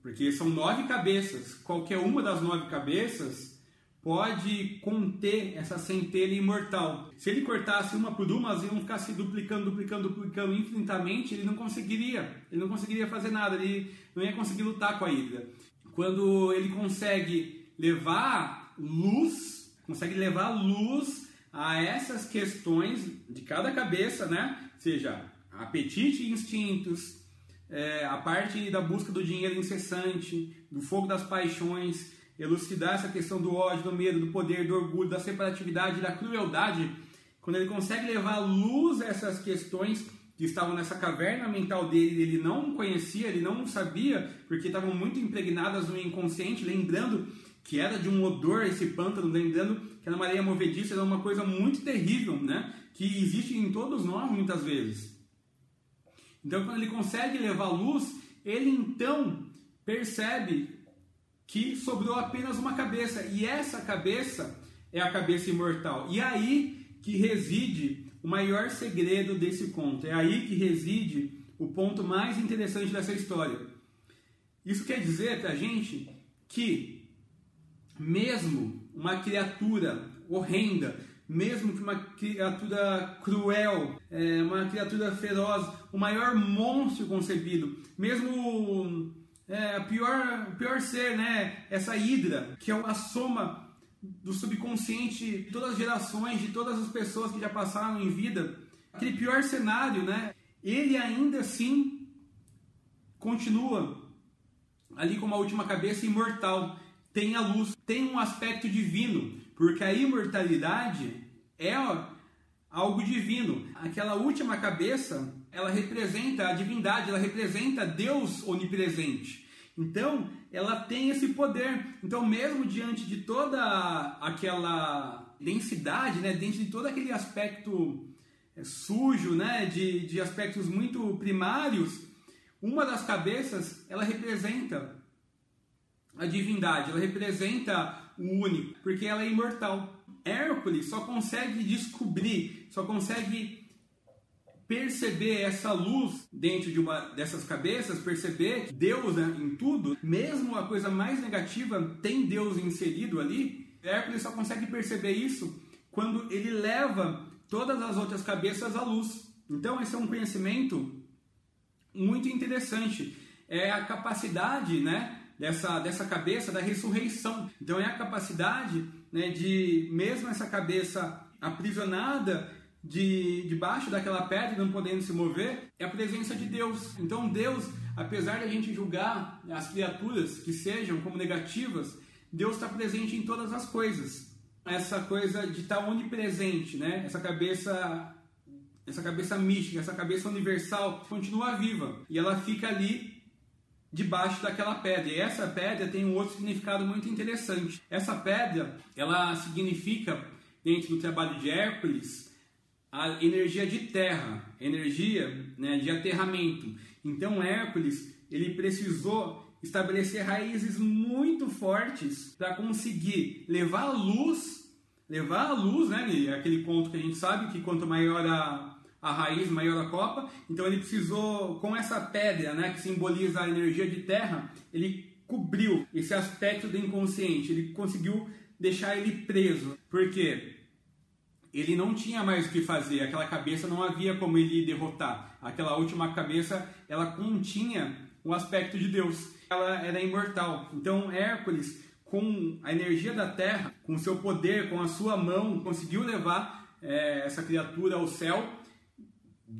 porque são nove cabeças, qualquer uma das nove cabeças pode conter essa centelha imortal. Se ele cortasse uma por uma, elas iam ficar se duplicando, duplicando, duplicando infinitamente, ele não conseguiria, ele não conseguiria fazer nada, ele não ia conseguir lutar com a Hidra. Quando ele consegue levar luz, consegue levar luz a essas questões de cada cabeça, né? Seja apetite e instintos, é, a parte da busca do dinheiro incessante, do fogo das paixões, elucidar essa questão do ódio, do medo, do poder, do orgulho, da separatividade, da crueldade, quando ele consegue levar luz essas questões que estavam nessa caverna mental dele, ele não conhecia, ele não sabia, porque estavam muito impregnadas no inconsciente, lembrando que era de um odor esse pântano, lembrando que a Maria movediça era uma coisa muito terrível, né? Que existe em todos nós muitas vezes. Então, quando ele consegue levar luz, ele então percebe que sobrou apenas uma cabeça, e essa cabeça é a cabeça imortal. E é aí que reside o maior segredo desse conto, é aí que reside o ponto mais interessante dessa história. Isso quer dizer para a gente que, mesmo uma criatura horrenda, mesmo que uma criatura cruel, é, uma criatura feroz, o maior monstro concebido, mesmo é, pior, pior ser, né? Essa hidra, que é a soma do subconsciente de todas as gerações, de todas as pessoas que já passaram em vida. Aquele pior cenário, né? Ele ainda assim continua ali como a última cabeça imortal. Tem a luz, tem um aspecto divino, porque a imortalidade é algo divino. Aquela última cabeça ela representa a divindade, ela representa Deus onipresente. Então, ela tem esse poder. Então, mesmo diante de toda aquela densidade, né, diante de todo aquele aspecto é, sujo, né, de, de aspectos muito primários, uma das cabeças, ela representa a divindade, ela representa o único, porque ela é imortal. Hércules só consegue descobrir, só consegue perceber essa luz dentro de uma dessas cabeças, perceber que Deus né, em tudo, mesmo a coisa mais negativa tem Deus inserido ali, Hércules só consegue perceber isso quando ele leva todas as outras cabeças à luz. Então esse é um conhecimento muito interessante. É a capacidade, né, dessa, dessa cabeça da ressurreição. Então é a capacidade né, de, mesmo essa cabeça aprisionada de debaixo daquela pedra, não podendo se mover, é a presença de Deus. Então Deus, apesar de a gente julgar as criaturas que sejam como negativas, Deus está presente em todas as coisas. Essa coisa de estar tá onipresente, né? Essa cabeça essa cabeça mística, essa cabeça universal continua viva e ela fica ali debaixo daquela pedra. E essa pedra tem um outro significado muito interessante. Essa pedra, ela significa dentro do trabalho de Hércules a energia de terra, energia né, de aterramento. Então Hércules ele precisou estabelecer raízes muito fortes para conseguir levar a luz, levar a luz, né? Aquele conto que a gente sabe que quanto maior a, a raiz, maior a copa. Então ele precisou, com essa pedra, né, que simboliza a energia de terra, ele cobriu esse aspecto do inconsciente. Ele conseguiu deixar ele preso, porque ele não tinha mais o que fazer. Aquela cabeça não havia como ele derrotar. Aquela última cabeça, ela continha o aspecto de Deus. Ela era imortal. Então Hércules, com a energia da terra, com seu poder, com a sua mão, conseguiu levar é, essa criatura ao céu,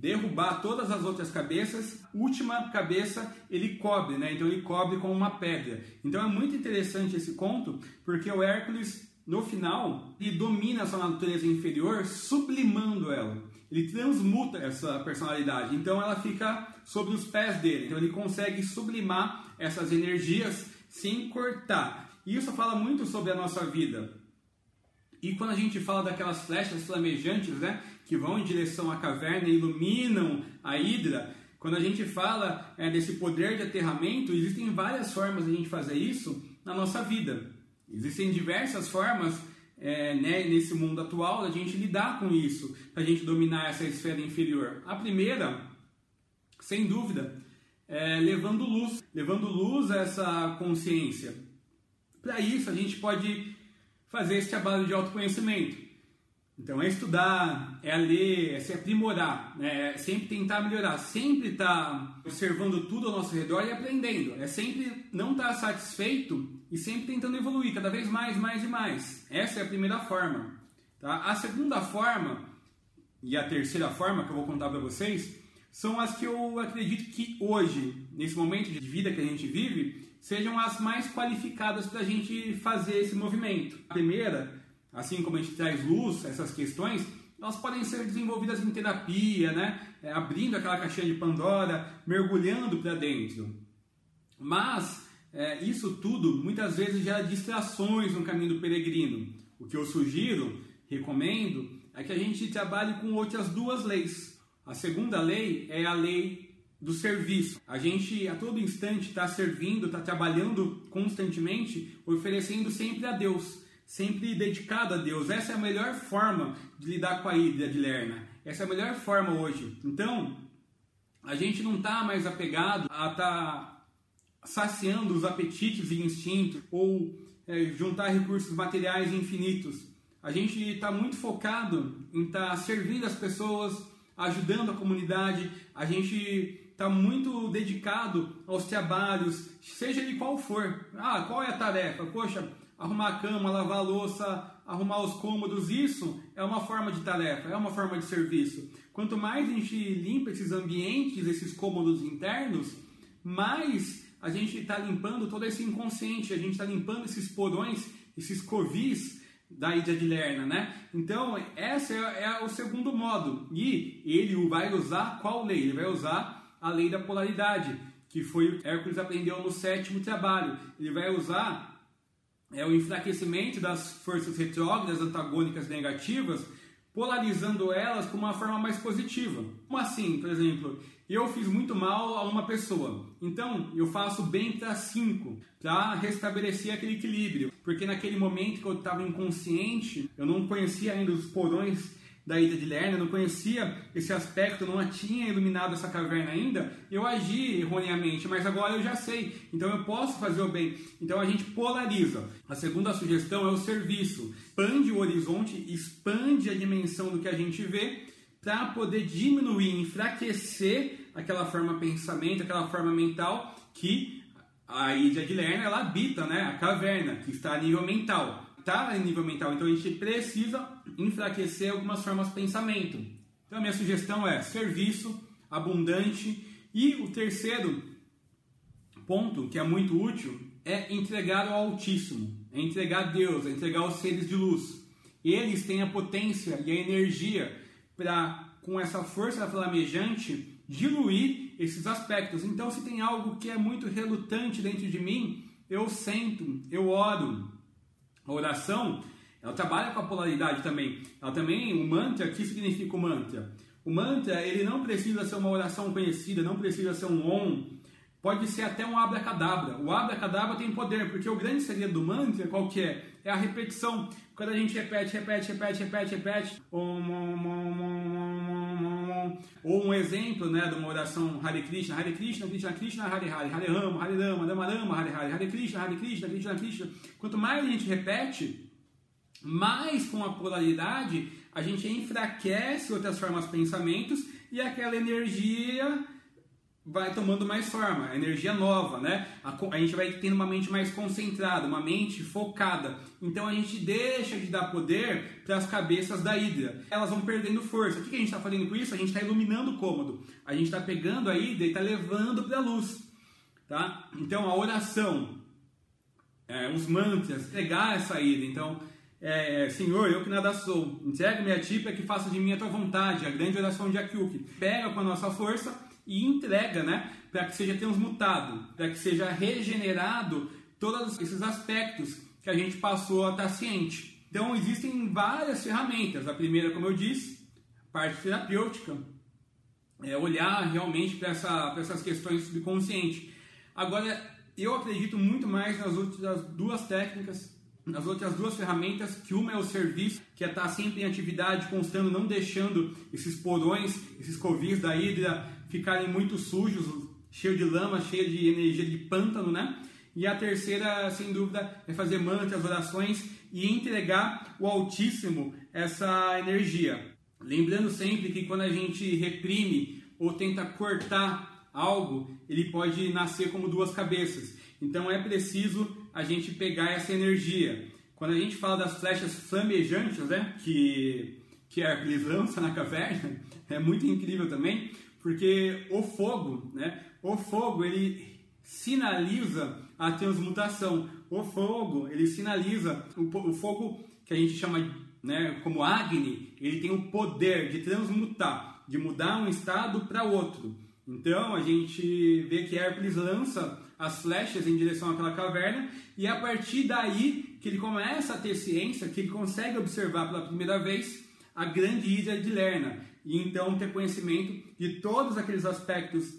derrubar todas as outras cabeças. Última cabeça ele cobre, né? Então ele cobre com uma pedra. Então é muito interessante esse conto, porque o Hércules no final, ele domina a sua natureza inferior, sublimando ela. Ele transmuta essa personalidade. Então ela fica sobre os pés dele. Então ele consegue sublimar essas energias sem cortar. E isso fala muito sobre a nossa vida. E quando a gente fala daquelas flechas flamejantes, né, que vão em direção à caverna e iluminam a hidra, quando a gente fala é, desse poder de aterramento, existem várias formas de a gente fazer isso na nossa vida. Existem diversas formas é, né, nesse mundo atual da gente lidar com isso, para a gente dominar essa esfera inferior. A primeira, sem dúvida, é levando luz, levando luz a essa consciência. Para isso, a gente pode fazer esse trabalho de autoconhecimento. Então é estudar, é ler, é se aprimorar, né? é sempre tentar melhorar, sempre estar tá observando tudo ao nosso redor e aprendendo. É sempre não estar tá satisfeito e sempre tentando evoluir cada vez mais, mais e mais. Essa é a primeira forma. Tá? A segunda forma e a terceira forma que eu vou contar para vocês são as que eu acredito que hoje, nesse momento de vida que a gente vive, sejam as mais qualificadas para a gente fazer esse movimento. A primeira assim como a gente traz luz a essas questões, elas podem ser desenvolvidas em terapia, né? É, abrindo aquela caixinha de Pandora, mergulhando para dentro. Mas é, isso tudo muitas vezes gera distrações no caminho do peregrino. O que eu sugiro, recomendo, é que a gente trabalhe com outras duas leis. A segunda lei é a lei do serviço. A gente a todo instante está servindo, está trabalhando constantemente, oferecendo sempre a Deus sempre dedicado a Deus. Essa é a melhor forma de lidar com a Hidra de Lerna. Essa é a melhor forma hoje. Então, a gente não está mais apegado a estar tá saciando os apetites e instintos ou é, juntar recursos materiais infinitos. A gente está muito focado em estar tá servindo as pessoas, ajudando a comunidade. A gente está muito dedicado aos trabalhos, seja de qual for. Ah, qual é a tarefa? Poxa, arrumar a cama, lavar a louça, arrumar os cômodos, isso é uma forma de tarefa, é uma forma de serviço. Quanto mais a gente limpa esses ambientes, esses cômodos internos, mais a gente está limpando todo esse inconsciente, a gente está limpando esses porões, esses covis da Ilha de Lerna, né? Então, esse é, é, o segundo modo. E ele vai usar qual lei? Ele vai usar a lei da polaridade, que foi o Hércules aprendeu no sétimo trabalho. Ele vai usar é o enfraquecimento das forças retrógradas, antagônicas negativas, polarizando elas com uma forma mais positiva. Como assim? Por exemplo, eu fiz muito mal a uma pessoa, então eu faço bem para cinco, para restabelecer aquele equilíbrio, porque naquele momento que eu estava inconsciente, eu não conhecia ainda os porões da ilha de Lerna, não conhecia esse aspecto, não tinha iluminado essa caverna ainda, eu agi erroneamente, mas agora eu já sei, então eu posso fazer o bem. Então a gente polariza. A segunda sugestão é o serviço. Expande o horizonte, expande a dimensão do que a gente vê para poder diminuir, enfraquecer aquela forma pensamento, aquela forma mental que a ilha de Lerna ela habita, né? A caverna que está a nível mental está em nível mental. Então a gente precisa enfraquecer algumas formas de pensamento. Então a minha sugestão é serviço abundante. E o terceiro ponto, que é muito útil, é entregar ao Altíssimo, é entregar a Deus, é entregar os seres de luz. Eles têm a potência e a energia para, com essa força flamejante, diluir esses aspectos. Então, se tem algo que é muito relutante dentro de mim, eu sento, eu oro, a oração ela trabalha com a polaridade também. Ela também, o mantra, o que significa o mantra? O mantra, ele não precisa ser uma oração conhecida, não precisa ser um om, pode ser até um abracadabra. O abracadabra tem poder, porque o grande segredo do mantra, qual que é? É a repetição. Quando a gente repete, repete, repete, repete, repete, om, om, om, om, ou um exemplo né, de uma oração Hare Krishna, Hare Krishna, Krishna Krishna, Hare Hare, Hare Rama, Hare Rama, Rama Rama, Hare Hare, Hare Krishna, Hare Krishna, Krishna Krishna. Quanto mais a gente repete, mais com a polaridade a gente enfraquece ou transforma os pensamentos e aquela energia vai tomando mais forma, energia nova, né? A, a, gente vai tendo uma mente mais concentrada, uma mente focada. Então a gente deixa de dar poder para as cabeças da Hidra. Elas vão perdendo força. O que a gente está fazendo com isso? A gente está iluminando o cômodo. A gente está pegando a Hidra e está levando para a luz. Tá? Então a oração, é, os mantras, pegar essa Hidra. Então é, Senhor, eu que nada sou, entrega-me a Ti para que faça de mim a Tua vontade, a grande oração de Akiuki. Pega com a nossa força e entrega, né? Para que seja transmutado, para que seja regenerado todos esses aspectos que a gente passou a estar ciente. Então, existem várias ferramentas. A primeira, como eu disse, parte terapêutica, é olhar realmente para essa, essas questões subconscientes. Agora, eu acredito muito mais nas outras duas técnicas as outras duas ferramentas, que uma é o serviço, que é estar sempre em atividade, constando, não deixando esses porões, esses covis da hidra ficarem muito sujos, cheio de lama, cheio de energia de pântano, né? E a terceira, sem dúvida, é fazer mantras, orações e entregar o Altíssimo essa energia. Lembrando sempre que quando a gente reprime ou tenta cortar algo, ele pode nascer como duas cabeças. Então é preciso a gente pegar essa energia. Quando a gente fala das flechas flamejantes, né, que, que Hércules lança na caverna, é muito incrível também, porque o fogo, né, o fogo ele sinaliza a transmutação. O fogo, ele sinaliza o, o fogo que a gente chama né, como Agni, ele tem o poder de transmutar, de mudar um estado para outro. Então a gente vê que Hércules lança as flechas em direção àquela caverna, e é a partir daí que ele começa a ter ciência, que ele consegue observar pela primeira vez a grande ilha de Lerna, e então ter conhecimento de todos aqueles aspectos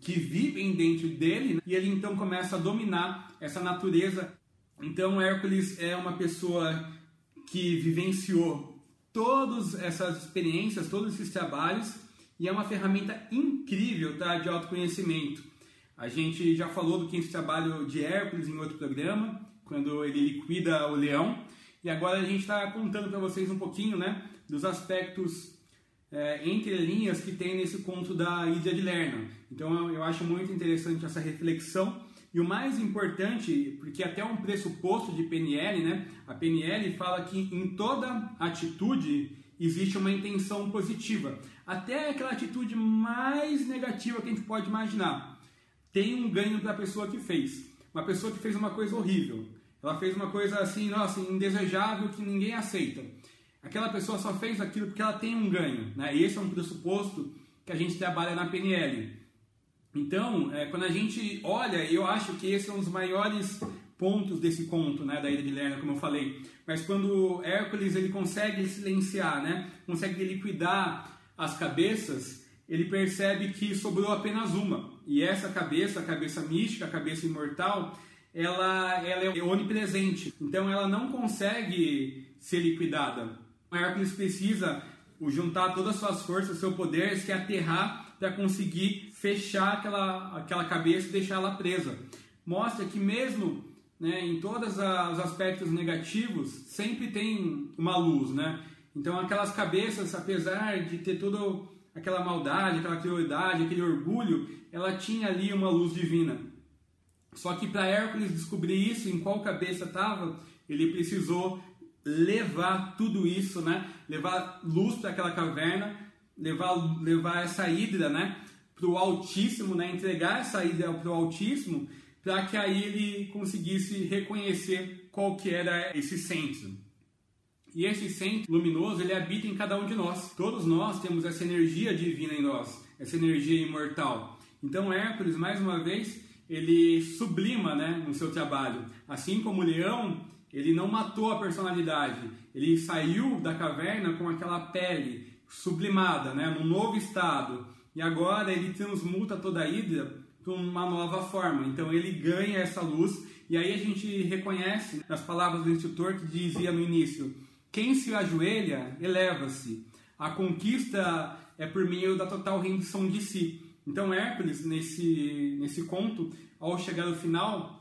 que vivem dentro dele, né? e ele então começa a dominar essa natureza. Então Hércules é uma pessoa que vivenciou todas essas experiências, todos esses trabalhos, e é uma ferramenta incrível tá, de autoconhecimento. A gente já falou do quinto trabalho de Hércules em outro programa, quando ele liquida o leão. E agora a gente está contando para vocês um pouquinho né, dos aspectos é, entre linhas que tem nesse conto da Ilha de Lerna. Então eu acho muito interessante essa reflexão. E o mais importante, porque até um pressuposto de PNL, né? A PNL fala que em toda atitude existe uma intenção positiva. Até aquela atitude mais negativa que a gente pode imaginar tem um ganho para a pessoa que fez. Uma pessoa que fez uma coisa horrível. Ela fez uma coisa assim, nossa, indesejável que ninguém aceita. Aquela pessoa só fez aquilo porque ela tem um ganho. Né? E esse é um pressuposto que a gente trabalha na PNL. Então, é, quando a gente olha, eu acho que esse é um dos maiores pontos desse conto, né, da Ilha de Lerna, como eu falei. Mas quando Hércules ele consegue silenciar, né, consegue liquidar as cabeças, ele percebe que sobrou apenas uma. E essa cabeça, a cabeça mística, a cabeça imortal, ela, ela é onipresente. Então ela não consegue ser liquidada. Hércules precisa juntar todas as suas forças, seu poder, se aterrar para conseguir fechar aquela, aquela cabeça e deixar ela presa. Mostra que mesmo né, em todos os aspectos negativos, sempre tem uma luz, né? Então aquelas cabeças, apesar de ter todo aquela maldade, aquela crueldade, aquele orgulho, ela tinha ali uma luz divina. Só que para Hércules descobrir isso, em qual cabeça estava, ele precisou levar tudo isso, né? Levar luz para aquela caverna, levar, levar essa hidra, né? Para o Altíssimo, né? Entregar essa hidra para o Altíssimo, para que aí ele conseguisse reconhecer qual que era esse centro. E esse centro luminoso, ele habita em cada um de nós. Todos nós temos essa energia divina em nós, essa energia imortal. Então Hércules, mais uma vez, ele sublima né, no seu trabalho. Assim como o leão, ele não matou a personalidade, ele saiu da caverna com aquela pele sublimada, né, num novo estado, e agora ele transmuta toda a Hidra para uma nova forma. Então ele ganha essa luz, e aí a gente reconhece nas palavras do instrutor que dizia no início: quem se ajoelha, eleva-se. A conquista é por meio da total rendição de si. Então Hércules, nesse, nesse conto, ao chegar no final,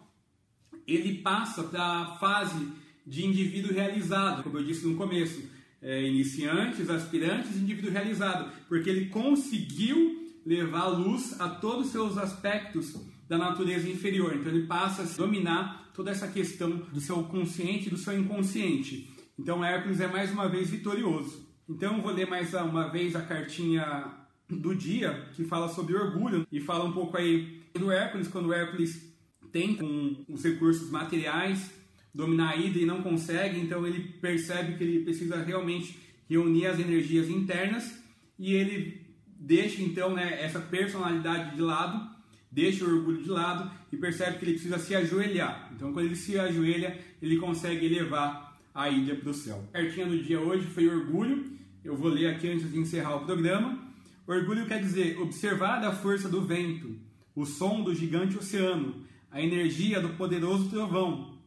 ele passa para a fase de indivíduo realizado, como eu disse no começo. É, iniciantes, aspirantes, indivíduo realizado, porque ele conseguiu levar a luz a todos os seus aspectos da natureza inferior. Então ele passa a dominar toda essa questão do seu consciente e do seu inconsciente. Então Hércules é mais uma vez vitorioso. Então vou ler mais uma vez a cartinha do dia que fala sobre orgulho e fala um pouco aí do Hércules, quando Hércules tem com os recursos materiais dominar a Hidra e não consegue, então ele percebe que ele precisa realmente reunir as energias internas e ele deixa então né, essa personalidade de lado, deixa o orgulho de lado e percebe que ele precisa se ajoelhar. Então quando ele se ajoelha, ele consegue elevar a Hidra para o céu. A cartinha do dia hoje foi orgulho, eu vou ler aqui antes de encerrar o programa. Orgulho quer dizer observar a força do vento, o som do gigante oceano, a energia do poderoso trovão,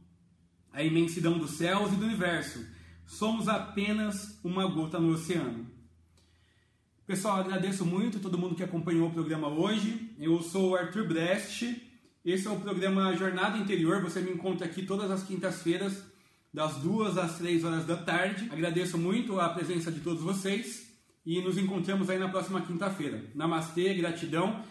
a imensidão dos céus e do universo. Somos apenas uma gota no oceano. Pessoal, agradeço muito todo mundo que acompanhou o programa hoje. Eu sou o Arthur Brest. Esse é o programa Jornada Interior. Você me encontra aqui todas as quintas-feiras, das duas às três horas da tarde. Agradeço muito a presença de todos vocês e nos encontramos aí na próxima quinta-feira. Namastê, gratidão.